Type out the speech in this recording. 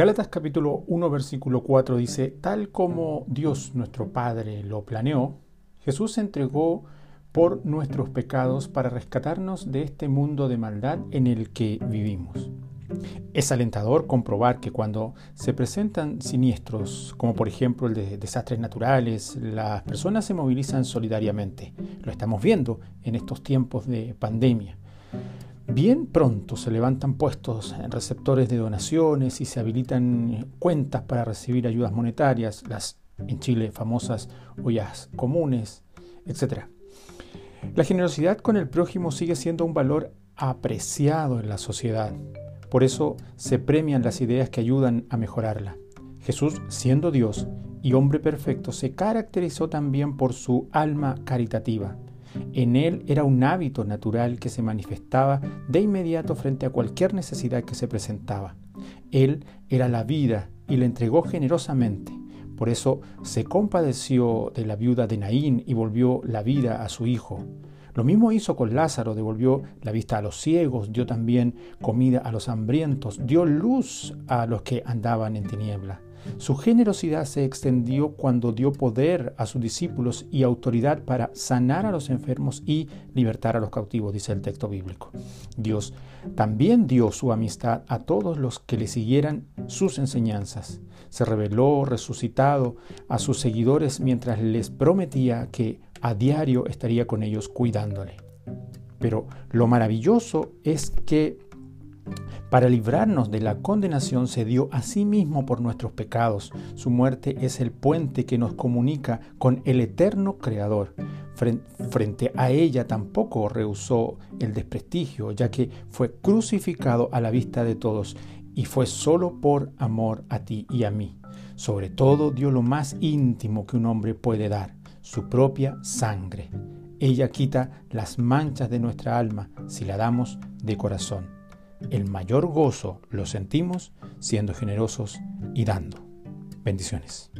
Gálatas capítulo 1 versículo 4 dice, tal como Dios nuestro Padre lo planeó, Jesús se entregó por nuestros pecados para rescatarnos de este mundo de maldad en el que vivimos. Es alentador comprobar que cuando se presentan siniestros, como por ejemplo el de desastres naturales, las personas se movilizan solidariamente. Lo estamos viendo en estos tiempos de pandemia. Bien pronto se levantan puestos en receptores de donaciones y se habilitan cuentas para recibir ayudas monetarias, las en Chile famosas ollas comunes, etc. La generosidad con el prójimo sigue siendo un valor apreciado en la sociedad. Por eso se premian las ideas que ayudan a mejorarla. Jesús, siendo Dios y hombre perfecto, se caracterizó también por su alma caritativa. En él era un hábito natural que se manifestaba de inmediato frente a cualquier necesidad que se presentaba. Él era la vida y la entregó generosamente. Por eso se compadeció de la viuda de Naín y volvió la vida a su hijo. Lo mismo hizo con Lázaro, devolvió la vista a los ciegos, dio también comida a los hambrientos, dio luz a los que andaban en tiniebla. Su generosidad se extendió cuando dio poder a sus discípulos y autoridad para sanar a los enfermos y libertar a los cautivos, dice el texto bíblico. Dios también dio su amistad a todos los que le siguieran sus enseñanzas. Se reveló resucitado a sus seguidores mientras les prometía que a diario estaría con ellos cuidándole. Pero lo maravilloso es que para librarnos de la condenación se dio a sí mismo por nuestros pecados. Su muerte es el puente que nos comunica con el eterno Creador. Frente a ella tampoco rehusó el desprestigio, ya que fue crucificado a la vista de todos y fue solo por amor a ti y a mí. Sobre todo dio lo más íntimo que un hombre puede dar, su propia sangre. Ella quita las manchas de nuestra alma si la damos de corazón. El mayor gozo lo sentimos siendo generosos y dando. Bendiciones.